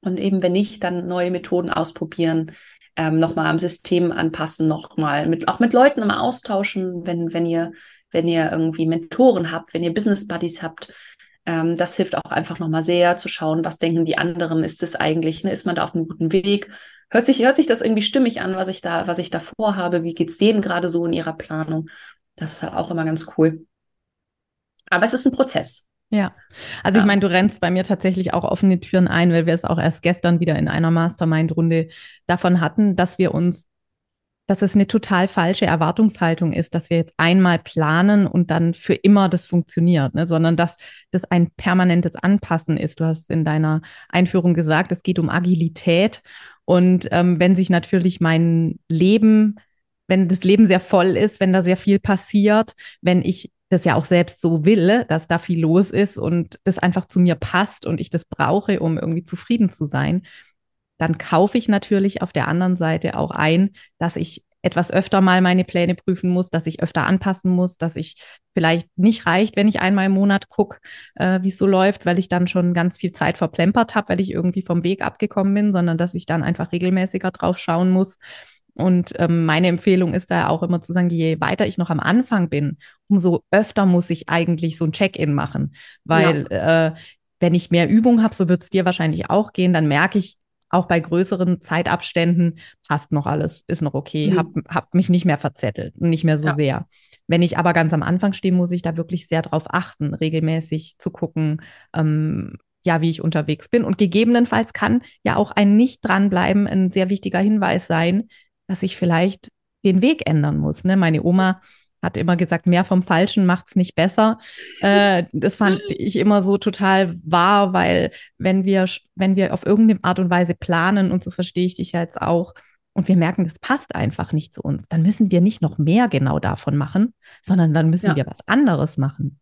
Und eben, wenn nicht, dann neue Methoden ausprobieren, ähm, nochmal am System anpassen, nochmal mit, auch mit Leuten immer austauschen, wenn, wenn ihr, wenn ihr irgendwie Mentoren habt, wenn ihr Business Buddies habt, ähm, das hilft auch einfach nochmal sehr zu schauen, was denken die anderen, ist es eigentlich, ne? ist man da auf einem guten Weg? Hört sich, hört sich das irgendwie stimmig an, was ich da, was ich da vorhabe? Wie geht's denen gerade so in ihrer Planung? Das ist halt auch immer ganz cool. Aber es ist ein Prozess. Ja, also ja. ich meine, du rennst bei mir tatsächlich auch offene Türen ein, weil wir es auch erst gestern wieder in einer Mastermind-Runde davon hatten, dass wir uns dass es eine total falsche Erwartungshaltung ist, dass wir jetzt einmal planen und dann für immer das funktioniert, ne? sondern dass das ein permanentes Anpassen ist. Du hast in deiner Einführung gesagt, es geht um Agilität. Und ähm, wenn sich natürlich mein Leben, wenn das Leben sehr voll ist, wenn da sehr viel passiert, wenn ich das ja auch selbst so will, dass da viel los ist und das einfach zu mir passt und ich das brauche, um irgendwie zufrieden zu sein, dann kaufe ich natürlich auf der anderen Seite auch ein, dass ich etwas öfter mal meine Pläne prüfen muss, dass ich öfter anpassen muss, dass ich vielleicht nicht reicht, wenn ich einmal im Monat gucke, äh, wie es so läuft, weil ich dann schon ganz viel Zeit verplempert habe, weil ich irgendwie vom Weg abgekommen bin, sondern dass ich dann einfach regelmäßiger drauf schauen muss. Und ähm, meine Empfehlung ist da auch immer zu sagen, je weiter ich noch am Anfang bin, umso öfter muss ich eigentlich so ein Check-in machen, weil ja. äh, wenn ich mehr Übung habe, so wird es dir wahrscheinlich auch gehen, dann merke ich, auch bei größeren Zeitabständen passt noch alles, ist noch okay, mhm. hab, hab mich nicht mehr verzettelt, nicht mehr so ja. sehr. Wenn ich aber ganz am Anfang stehe, muss ich da wirklich sehr drauf achten, regelmäßig zu gucken, ähm, ja, wie ich unterwegs bin. Und gegebenenfalls kann ja auch ein Nicht dranbleiben ein sehr wichtiger Hinweis sein, dass ich vielleicht den Weg ändern muss. Ne? Meine Oma hat immer gesagt, mehr vom Falschen macht es nicht besser. Äh, das fand ich immer so total wahr, weil wenn wir, wenn wir auf irgendeine Art und Weise planen, und so verstehe ich dich ja jetzt auch, und wir merken, das passt einfach nicht zu uns, dann müssen wir nicht noch mehr genau davon machen, sondern dann müssen ja. wir was anderes machen.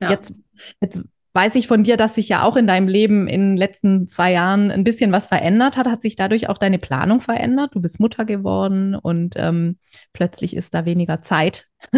Ja. Jetzt, jetzt weiß ich von dir, dass sich ja auch in deinem Leben in den letzten zwei Jahren ein bisschen was verändert hat. Hat sich dadurch auch deine Planung verändert? Du bist Mutter geworden und ähm, plötzlich ist da weniger Zeit.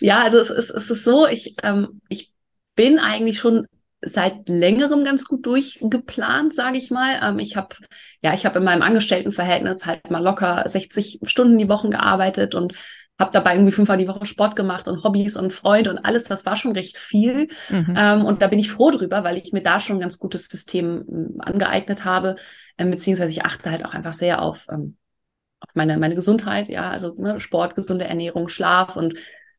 ja, also es ist, es ist so, ich, ähm, ich bin eigentlich schon seit längerem ganz gut durchgeplant, sage ich mal. Ähm, ich habe ja, ich habe in meinem Angestelltenverhältnis halt mal locker 60 Stunden die Woche gearbeitet und habe dabei irgendwie fünfmal die Woche Sport gemacht und Hobbys und Freunde und alles. Das war schon recht viel. Mhm. Ähm, und da bin ich froh drüber, weil ich mir da schon ein ganz gutes System ähm, angeeignet habe. Ähm, beziehungsweise ich achte halt auch einfach sehr auf, ähm, auf meine, meine Gesundheit. Ja, also ne, Sport, gesunde Ernährung, Schlaf und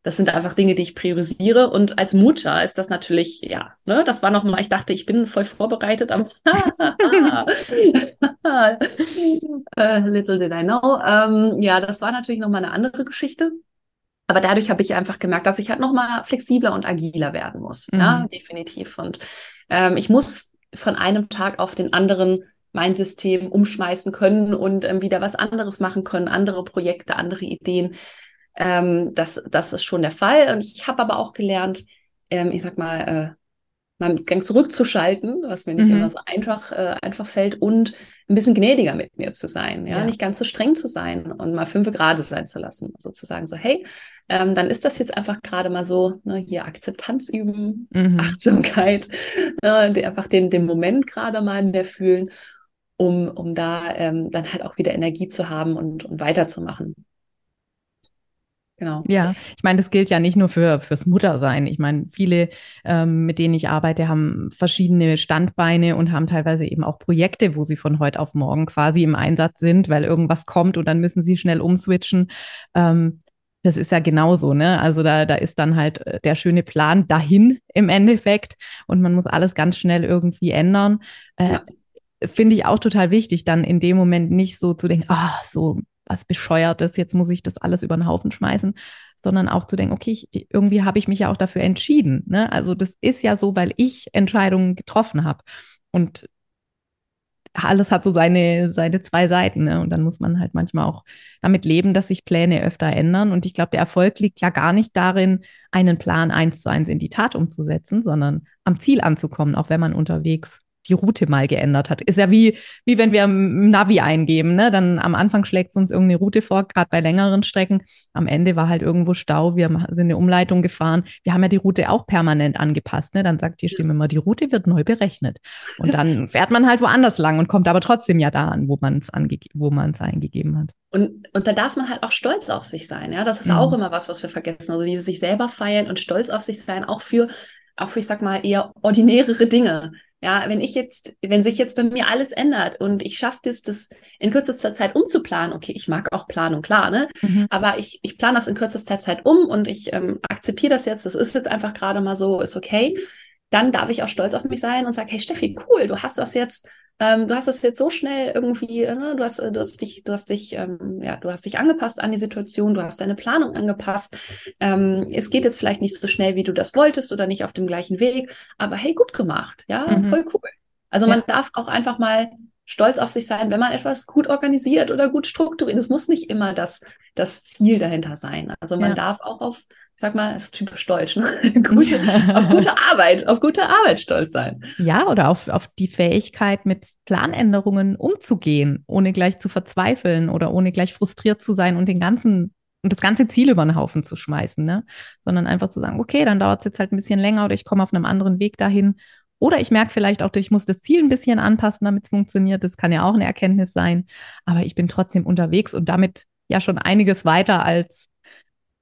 das sind einfach Dinge, die ich priorisiere. Und als Mutter ist das natürlich, ja, ne, das war nochmal, ich dachte, ich bin voll vorbereitet, aber äh, little did I know. Ähm, ja, das war natürlich nochmal eine andere Geschichte. Aber dadurch habe ich einfach gemerkt, dass ich halt nochmal flexibler und agiler werden muss. Mhm. Ja, definitiv. Und ähm, ich muss von einem Tag auf den anderen mein System umschmeißen können und ähm, wieder was anderes machen können, andere Projekte, andere Ideen. Ähm, das, das ist schon der Fall. Und ich habe aber auch gelernt, ähm, ich sag mal, äh, mal Gang zurückzuschalten, was mir nicht mhm. immer so einfach, äh, einfach fällt, und ein bisschen gnädiger mit mir zu sein, ja? ja, nicht ganz so streng zu sein und mal fünf Grade sein zu lassen. Sozusagen so, hey, ähm, dann ist das jetzt einfach gerade mal so, ne, hier Akzeptanz üben, mhm. Achtsamkeit, äh, die einfach den, den Moment gerade mal mehr fühlen, um, um da ähm, dann halt auch wieder Energie zu haben und, und weiterzumachen. Genau. Ja, ich meine, das gilt ja nicht nur für fürs Muttersein. Ich meine, viele, ähm, mit denen ich arbeite, haben verschiedene Standbeine und haben teilweise eben auch Projekte, wo sie von heute auf morgen quasi im Einsatz sind, weil irgendwas kommt und dann müssen sie schnell umswitchen. Ähm, das ist ja genauso, ne? Also da, da ist dann halt äh, der schöne Plan dahin im Endeffekt und man muss alles ganz schnell irgendwie ändern. Äh, ja. Finde ich auch total wichtig, dann in dem Moment nicht so zu denken, ah, oh, so was Bescheuertes, jetzt muss ich das alles über den Haufen schmeißen, sondern auch zu denken, okay, ich, irgendwie habe ich mich ja auch dafür entschieden. Ne? Also das ist ja so, weil ich Entscheidungen getroffen habe. Und alles hat so seine, seine zwei Seiten. Ne? Und dann muss man halt manchmal auch damit leben, dass sich Pläne öfter ändern. Und ich glaube, der Erfolg liegt ja gar nicht darin, einen Plan eins zu eins in die Tat umzusetzen, sondern am Ziel anzukommen, auch wenn man unterwegs die Route mal geändert hat. Ist ja wie, wie wenn wir im Navi eingeben, ne? Dann am Anfang schlägt es uns irgendeine Route vor, gerade bei längeren Strecken. Am Ende war halt irgendwo Stau, wir sind eine Umleitung gefahren. Wir haben ja die Route auch permanent angepasst, ne? Dann sagt die Stimme immer, die Route wird neu berechnet. Und dann fährt man halt woanders lang und kommt aber trotzdem ja da an, wo man es wo man es eingegeben hat. Und, und da darf man halt auch stolz auf sich sein, ja. Das ist mhm. auch immer was, was wir vergessen. Also dieses sich selber feiern und stolz auf sich sein, auch für auch für, ich sag mal, eher ordinärere Dinge. Ja, wenn ich jetzt, wenn sich jetzt bei mir alles ändert und ich schaffe es, das in kürzester Zeit umzuplanen, okay, ich mag auch Planung, klar, ne? Mhm. Aber ich, ich plane das in kürzester Zeit um und ich ähm, akzeptiere das jetzt, das ist jetzt einfach gerade mal so, ist okay. Dann darf ich auch stolz auf mich sein und sage, hey Steffi, cool, du hast das jetzt ähm, du hast das jetzt so schnell irgendwie, äh, ne? du hast, äh, du hast dich, du hast dich, ähm, ja, du hast dich angepasst an die Situation, du hast deine Planung angepasst. Ähm, es geht jetzt vielleicht nicht so schnell, wie du das wolltest oder nicht auf dem gleichen Weg, aber hey, gut gemacht, ja, mhm. voll cool. Also ja. man darf auch einfach mal stolz auf sich sein, wenn man etwas gut organisiert oder gut strukturiert. Es muss nicht immer das, das Ziel dahinter sein. Also man ja. darf auch auf, ich sag mal, es ist typisch deutsch, ne? gute, auf gute Arbeit, auf gute Arbeit stolz sein. Ja, oder auf, auf die Fähigkeit, mit Planänderungen umzugehen, ohne gleich zu verzweifeln oder ohne gleich frustriert zu sein und den ganzen und das ganze Ziel über den Haufen zu schmeißen, ne? Sondern einfach zu sagen, okay, dann dauert es jetzt halt ein bisschen länger oder ich komme auf einem anderen Weg dahin oder ich merke vielleicht auch, ich muss das Ziel ein bisschen anpassen, damit es funktioniert. Das kann ja auch eine Erkenntnis sein. Aber ich bin trotzdem unterwegs und damit ja schon einiges weiter als,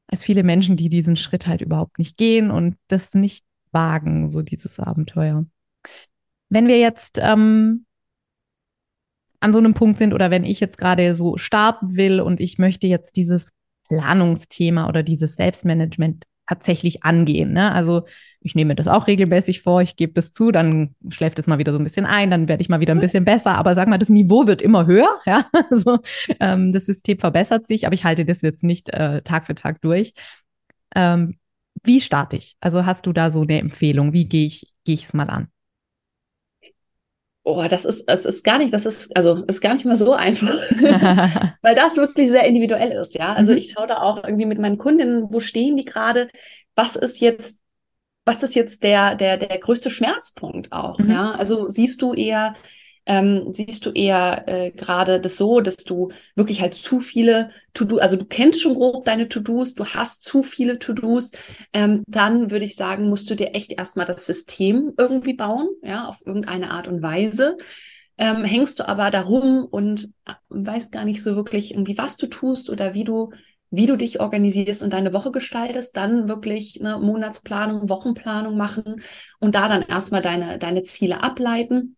als viele Menschen, die diesen Schritt halt überhaupt nicht gehen und das nicht wagen, so dieses Abenteuer. Wenn wir jetzt ähm, an so einem Punkt sind oder wenn ich jetzt gerade so starten will und ich möchte jetzt dieses Planungsthema oder dieses Selbstmanagement tatsächlich angehen. Ne? Also ich nehme das auch regelmäßig vor, ich gebe das zu, dann schläft es mal wieder so ein bisschen ein, dann werde ich mal wieder ein bisschen besser. Aber sag mal, das Niveau wird immer höher. Ja? Also, ähm, das System verbessert sich, aber ich halte das jetzt nicht äh, Tag für Tag durch. Ähm, wie starte ich? Also hast du da so eine Empfehlung? Wie gehe ich gehe ich es mal an? Oh, das ist, es ist gar nicht, das ist, also ist gar nicht mal so einfach, weil das wirklich sehr individuell ist, ja. Also mhm. ich schaue da auch irgendwie mit meinen Kundinnen, wo stehen die gerade, was ist jetzt, was ist jetzt der, der, der größte Schmerzpunkt auch, mhm. ja. Also siehst du eher, ähm, siehst du eher äh, gerade das so, dass du wirklich halt zu viele To-Do, also du kennst schon grob deine To-Dos, du hast zu viele To-Dos, ähm, dann würde ich sagen, musst du dir echt erstmal das System irgendwie bauen, ja, auf irgendeine Art und Weise. Ähm, hängst du aber darum und äh, weißt gar nicht so wirklich irgendwie, was du tust oder wie du wie du dich organisierst und deine Woche gestaltest, dann wirklich eine Monatsplanung, Wochenplanung machen und da dann erstmal deine, deine Ziele ableiten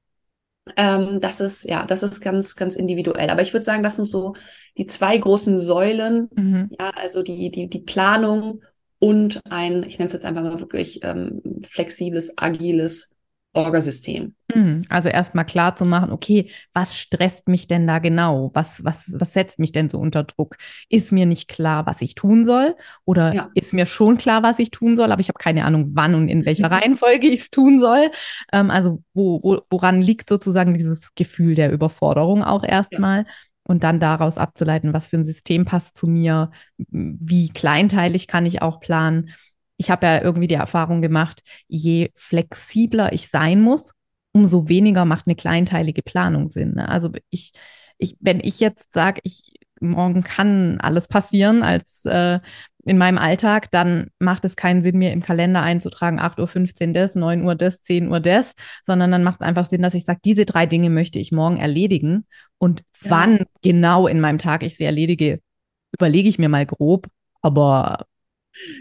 ähm, das ist, ja, das ist ganz, ganz individuell. Aber ich würde sagen, das sind so die zwei großen Säulen, mhm. ja, also die, die, die Planung und ein, ich nenne es jetzt einfach mal wirklich ähm, flexibles, agiles Orgasystem. Mhm. Also erstmal klar zu machen, okay, was stresst mich denn da genau? Was, was, was setzt mich denn so unter Druck? Ist mir nicht klar, was ich tun soll? Oder ja. ist mir schon klar, was ich tun soll, aber ich habe keine Ahnung, wann und in welcher mhm. Reihenfolge ich es tun soll? Ähm, also wo, wo, woran liegt sozusagen dieses Gefühl der Überforderung auch erstmal? Ja. Und dann daraus abzuleiten, was für ein System passt zu mir, wie kleinteilig kann ich auch planen ich habe ja irgendwie die Erfahrung gemacht, je flexibler ich sein muss, umso weniger macht eine kleinteilige Planung Sinn. Ne? Also ich, ich, wenn ich jetzt sage, ich morgen kann alles passieren als äh, in meinem Alltag, dann macht es keinen Sinn, mir im Kalender einzutragen, 8.15 Uhr das, 9 Uhr das, 10 Uhr das, sondern dann macht es einfach Sinn, dass ich sage, diese drei Dinge möchte ich morgen erledigen. Und ja. wann genau in meinem Tag ich sie erledige, überlege ich mir mal grob. Aber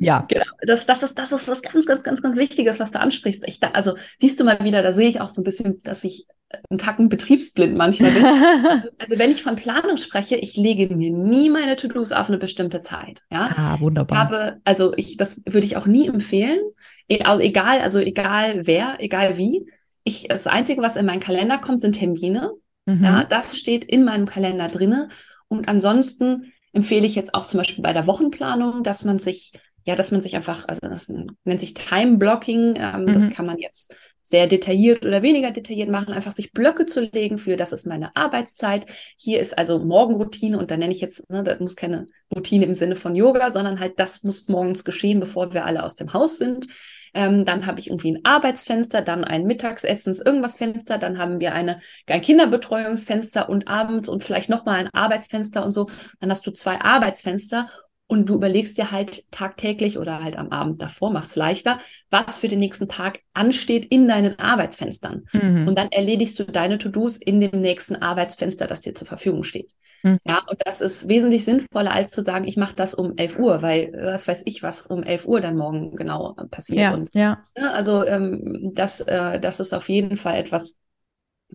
ja. Genau. Das, das, ist, das ist was ganz, ganz, ganz, ganz Wichtiges, was du ansprichst. Ich, da, also siehst du mal wieder, da sehe ich auch so ein bisschen, dass ich einen Tacken betriebsblind manchmal bin. also wenn ich von Planung spreche, ich lege mir nie meine To-Dos auf eine bestimmte Zeit. Ja, ah, wunderbar. Habe, also ich, das würde ich auch nie empfehlen. E, also egal, also egal wer, egal wie. Ich, das Einzige, was in meinen Kalender kommt, sind Termine. Mhm. Ja, das steht in meinem Kalender drinne. Und ansonsten empfehle ich jetzt auch zum Beispiel bei der Wochenplanung, dass man sich ja, dass man sich einfach, also das nennt sich Time Blocking, ähm, mhm. das kann man jetzt sehr detailliert oder weniger detailliert machen, einfach sich Blöcke zu legen für, das ist meine Arbeitszeit. Hier ist also Morgenroutine und da nenne ich jetzt, ne, das muss keine Routine im Sinne von Yoga, sondern halt das muss morgens geschehen, bevor wir alle aus dem Haus sind. Ähm, dann habe ich irgendwie ein Arbeitsfenster, dann ein Mittagsessens irgendwas Fenster, dann haben wir eine, ein Kinderbetreuungsfenster und abends und vielleicht nochmal ein Arbeitsfenster und so. Dann hast du zwei Arbeitsfenster und du überlegst dir halt tagtäglich oder halt am Abend davor, mach's leichter, was für den nächsten Tag ansteht in deinen Arbeitsfenstern. Mhm. Und dann erledigst du deine To-Dos in dem nächsten Arbeitsfenster, das dir zur Verfügung steht. Mhm. Ja, und das ist wesentlich sinnvoller, als zu sagen, ich mache das um 11 Uhr, weil was weiß ich, was um 11 Uhr dann morgen genau passiert. Ja, und, ja. Ne, also ähm, das, äh, das ist auf jeden Fall etwas,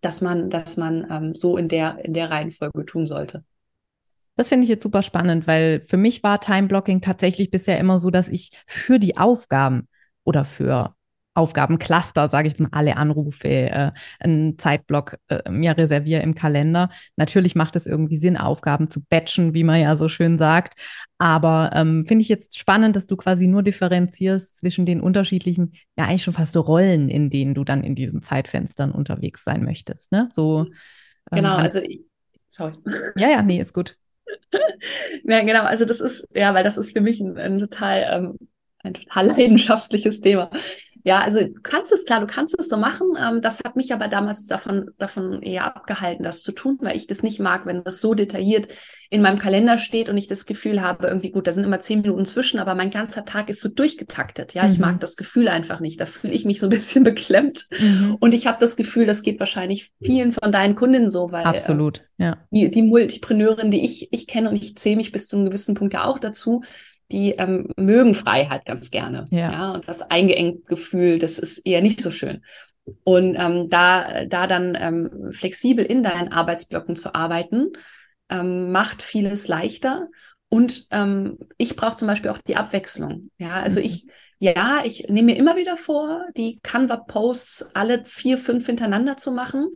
dass man, dass man ähm, so in der, in der Reihenfolge tun sollte. Das finde ich jetzt super spannend, weil für mich war Time-Blocking tatsächlich bisher immer so, dass ich für die Aufgaben oder für Aufgabencluster, sage ich mal, alle Anrufe, äh, einen Zeitblock äh, mir reserviere im Kalender. Natürlich macht es irgendwie Sinn, Aufgaben zu batchen, wie man ja so schön sagt. Aber ähm, finde ich jetzt spannend, dass du quasi nur differenzierst zwischen den unterschiedlichen, ja eigentlich schon fast so Rollen, in denen du dann in diesen Zeitfenstern unterwegs sein möchtest. Ne? So, ähm, genau, also sorry. Ja, ja, nee, ist gut. ja, genau. Also das ist, ja, weil das ist für mich ein, ein total, ähm, ein total leidenschaftliches Thema. Ja, also du kannst es klar, du kannst es so machen. Ähm, das hat mich aber damals davon, davon eher abgehalten, das zu tun, weil ich das nicht mag, wenn das so detailliert in meinem Kalender steht und ich das Gefühl habe, irgendwie gut, da sind immer zehn Minuten zwischen, aber mein ganzer Tag ist so durchgetaktet. Ja, mhm. ich mag das Gefühl einfach nicht. Da fühle ich mich so ein bisschen beklemmt. Mhm. Und ich habe das Gefühl, das geht wahrscheinlich vielen von deinen Kundinnen so, weil absolut, äh, ja. Die, die Multipreneurin, die ich, ich kenne und ich zähle mich bis zu einem gewissen Punkt ja auch dazu, die ähm, mögen Freiheit ganz gerne. Ja. ja. Und das eingeengt Gefühl, das ist eher nicht so schön. Und ähm, da, da dann ähm, flexibel in deinen Arbeitsblöcken zu arbeiten, ähm, macht vieles leichter. Und ähm, ich brauche zum Beispiel auch die Abwechslung. Ja, also mhm. ich, ja, ich nehme mir immer wieder vor, die Canva-Posts alle vier, fünf hintereinander zu machen.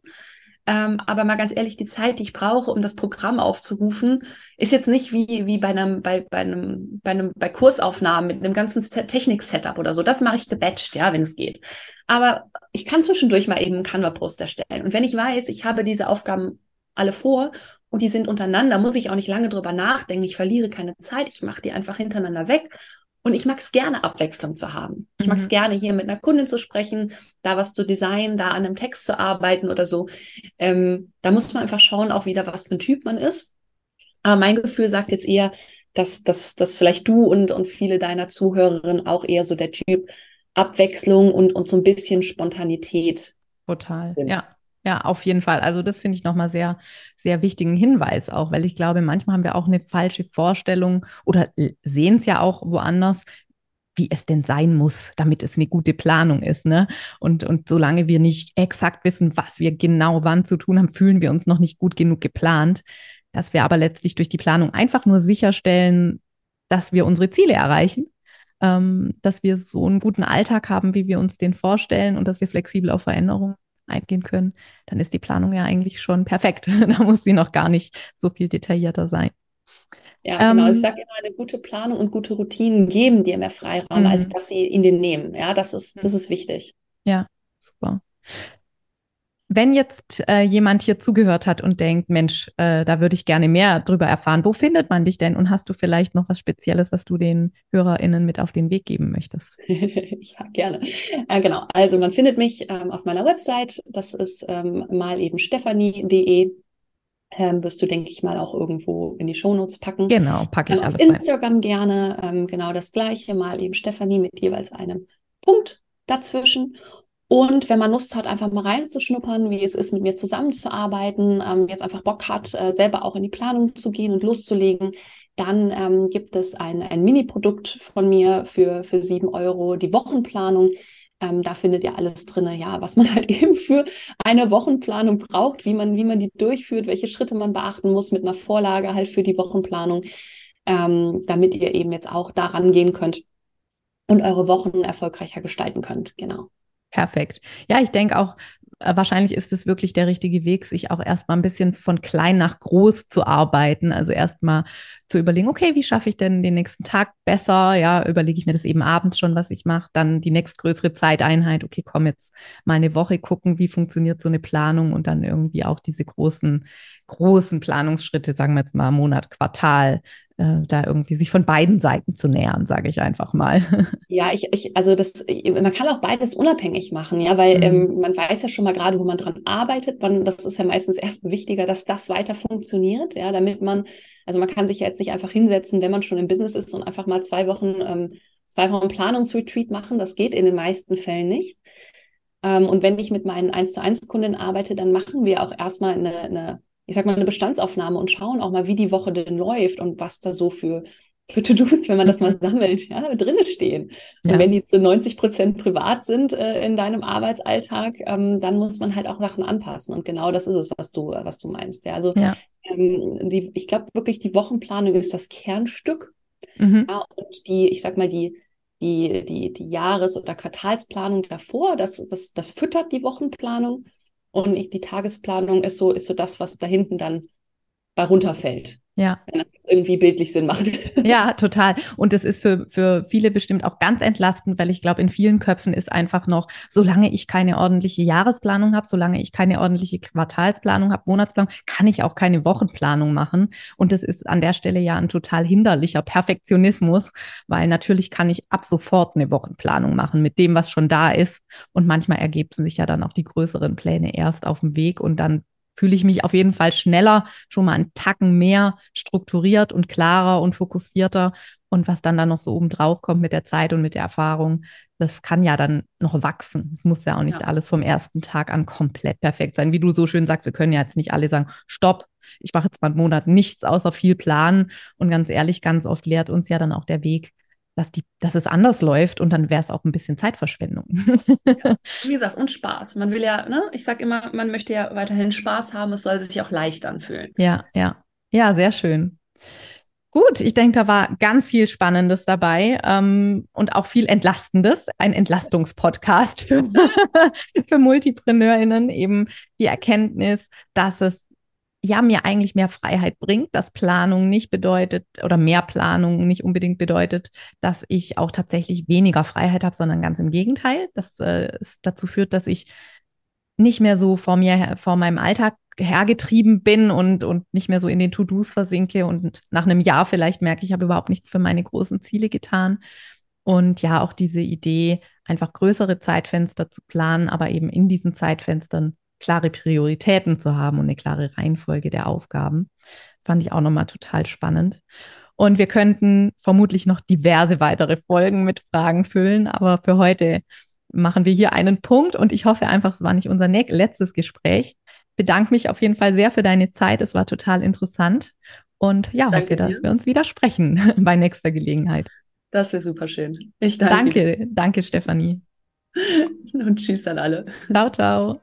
Ähm, aber mal ganz ehrlich, die Zeit, die ich brauche, um das Programm aufzurufen, ist jetzt nicht wie, wie bei einem, bei, bei einem, bei einem, bei Kursaufnahmen mit einem ganzen Technik-Setup oder so. Das mache ich gebatcht, ja, wenn es geht. Aber ich kann zwischendurch mal eben einen Canva-Post erstellen. Und wenn ich weiß, ich habe diese Aufgaben alle vor und die sind untereinander, muss ich auch nicht lange drüber nachdenken. Ich verliere keine Zeit. Ich mache die einfach hintereinander weg und ich mag es gerne, Abwechslung zu haben. Ich mag es mhm. gerne, hier mit einer Kundin zu sprechen, da was zu designen, da an einem Text zu arbeiten oder so. Ähm, da muss man einfach schauen, auch wieder, was für ein Typ man ist. Aber mein Gefühl sagt jetzt eher, dass, dass, dass vielleicht du und, und viele deiner Zuhörerinnen auch eher so der Typ Abwechslung und, und so ein bisschen Spontanität. Total, sind. ja. Ja, auf jeden Fall. Also das finde ich nochmal sehr, sehr wichtigen Hinweis auch, weil ich glaube, manchmal haben wir auch eine falsche Vorstellung oder sehen es ja auch woanders, wie es denn sein muss, damit es eine gute Planung ist. Ne? Und, und solange wir nicht exakt wissen, was wir genau wann zu tun haben, fühlen wir uns noch nicht gut genug geplant, dass wir aber letztlich durch die Planung einfach nur sicherstellen, dass wir unsere Ziele erreichen, ähm, dass wir so einen guten Alltag haben, wie wir uns den vorstellen und dass wir flexibel auf Veränderungen eingehen können, dann ist die Planung ja eigentlich schon perfekt. da muss sie noch gar nicht so viel detaillierter sein. Ja, genau. Ähm, ich sage immer, eine gute Planung und gute Routinen geben dir mehr Freiraum, als mhm. dass sie ihn dir nehmen. Ja, das ist, das ist wichtig. Ja, super. Wenn jetzt äh, jemand hier zugehört hat und denkt, Mensch, äh, da würde ich gerne mehr drüber erfahren, wo findet man dich denn? Und hast du vielleicht noch was Spezielles, was du den HörerInnen mit auf den Weg geben möchtest? ja, gerne. Äh, genau. Also man findet mich ähm, auf meiner Website. Das ist ähm, mal eben stephanie.de. Ähm, wirst du, denke ich mal, auch irgendwo in die Shownotes packen. Genau, packe ich ähm, alles. Instagram rein. gerne, ähm, genau das gleiche, mal eben Stephanie mit jeweils einem Punkt dazwischen. Und wenn man Lust hat, einfach mal reinzuschnuppern, wie es ist, mit mir zusammenzuarbeiten, ähm, jetzt einfach Bock hat, äh, selber auch in die Planung zu gehen und loszulegen, dann ähm, gibt es ein, ein Mini-Produkt von mir für, für sieben Euro, die Wochenplanung. Ähm, da findet ihr alles drin, ja, was man halt eben für eine Wochenplanung braucht, wie man, wie man die durchführt, welche Schritte man beachten muss mit einer Vorlage halt für die Wochenplanung, ähm, damit ihr eben jetzt auch daran gehen könnt und eure Wochen erfolgreicher gestalten könnt. Genau. Perfekt. Ja, ich denke auch, äh, wahrscheinlich ist es wirklich der richtige Weg, sich auch erstmal ein bisschen von klein nach groß zu arbeiten. Also erstmal zu überlegen, okay, wie schaffe ich denn den nächsten Tag besser? Ja, überlege ich mir das eben abends schon, was ich mache. Dann die nächstgrößere Zeiteinheit, okay, komm jetzt mal eine Woche gucken, wie funktioniert so eine Planung und dann irgendwie auch diese großen, großen Planungsschritte, sagen wir jetzt mal Monat, Quartal, äh, da irgendwie sich von beiden Seiten zu nähern, sage ich einfach mal. Ja, ich, ich, also das, man kann auch beides unabhängig machen, ja, weil mhm. ähm, man weiß ja schon mal gerade, wo man dran arbeitet. Man, das ist ja meistens erst wichtiger, dass das weiter funktioniert, ja, damit man, also man kann sich ja jetzt nicht einfach hinsetzen, wenn man schon im Business ist und einfach mal zwei Wochen, ähm, zwei Wochen Planungsretreat machen. Das geht in den meisten Fällen nicht. Ähm, und wenn ich mit meinen 1 zu 1 Kunden arbeite, dann machen wir auch erstmal eine, eine ich sag mal, eine Bestandsaufnahme und schauen auch mal, wie die Woche denn läuft und was da so für, für To-Dos, wenn man das mal sammelt, ja, drinnen stehen. Und ja. wenn die zu 90 Prozent privat sind äh, in deinem Arbeitsalltag, ähm, dann muss man halt auch Sachen anpassen. Und genau das ist es, was du, was du meinst. Ja, also ja. Ähm, die, ich glaube wirklich, die Wochenplanung ist das Kernstück. Mhm. Ja, und die, ich sag mal, die, die, die, die Jahres- oder Quartalsplanung davor, das, das, das füttert die Wochenplanung. Und ich, die Tagesplanung ist so, ist so das, was da hinten dann bei runterfällt. Ja. Wenn das jetzt irgendwie bildlich Sinn macht. Ja, total. Und das ist für, für viele bestimmt auch ganz entlastend, weil ich glaube, in vielen Köpfen ist einfach noch, solange ich keine ordentliche Jahresplanung habe, solange ich keine ordentliche Quartalsplanung habe, Monatsplanung, kann ich auch keine Wochenplanung machen. Und das ist an der Stelle ja ein total hinderlicher Perfektionismus, weil natürlich kann ich ab sofort eine Wochenplanung machen mit dem, was schon da ist. Und manchmal ergeben sich ja dann auch die größeren Pläne erst auf dem Weg und dann fühle ich mich auf jeden Fall schneller, schon mal einen Tacken mehr strukturiert und klarer und fokussierter. Und was dann da noch so oben drauf kommt mit der Zeit und mit der Erfahrung, das kann ja dann noch wachsen. Es muss ja auch nicht ja. alles vom ersten Tag an komplett perfekt sein. Wie du so schön sagst, wir können ja jetzt nicht alle sagen, stopp, ich mache jetzt mal einen Monat nichts außer viel planen. Und ganz ehrlich, ganz oft lehrt uns ja dann auch der Weg, dass, die, dass es anders läuft und dann wäre es auch ein bisschen Zeitverschwendung. Ja, wie gesagt, und Spaß. Man will ja, ne, ich sage immer, man möchte ja weiterhin Spaß haben, es soll sich auch leicht anfühlen. Ja, ja. Ja, sehr schön. Gut, ich denke, da war ganz viel Spannendes dabei ähm, und auch viel Entlastendes. Ein Entlastungspodcast für, für MultipreneurInnen, eben die Erkenntnis, dass es ja mir eigentlich mehr Freiheit bringt, dass Planung nicht bedeutet oder mehr Planung nicht unbedingt bedeutet, dass ich auch tatsächlich weniger Freiheit habe, sondern ganz im Gegenteil, dass äh, es dazu führt, dass ich nicht mehr so vor mir, vor meinem Alltag hergetrieben bin und, und nicht mehr so in den To-Dos versinke und nach einem Jahr vielleicht merke, ich habe überhaupt nichts für meine großen Ziele getan. Und ja, auch diese Idee, einfach größere Zeitfenster zu planen, aber eben in diesen Zeitfenstern klare Prioritäten zu haben und eine klare Reihenfolge der Aufgaben. Fand ich auch nochmal total spannend. Und wir könnten vermutlich noch diverse weitere Folgen mit Fragen füllen, aber für heute machen wir hier einen Punkt und ich hoffe einfach, es war nicht unser letztes Gespräch. Bedanke mich auf jeden Fall sehr für deine Zeit. Es war total interessant und ja, danke hoffe, dir. dass wir uns wieder sprechen bei nächster Gelegenheit. Das wäre super schön. Ich danke. Danke, danke Stefanie. Und tschüss an alle. Ciao, ciao.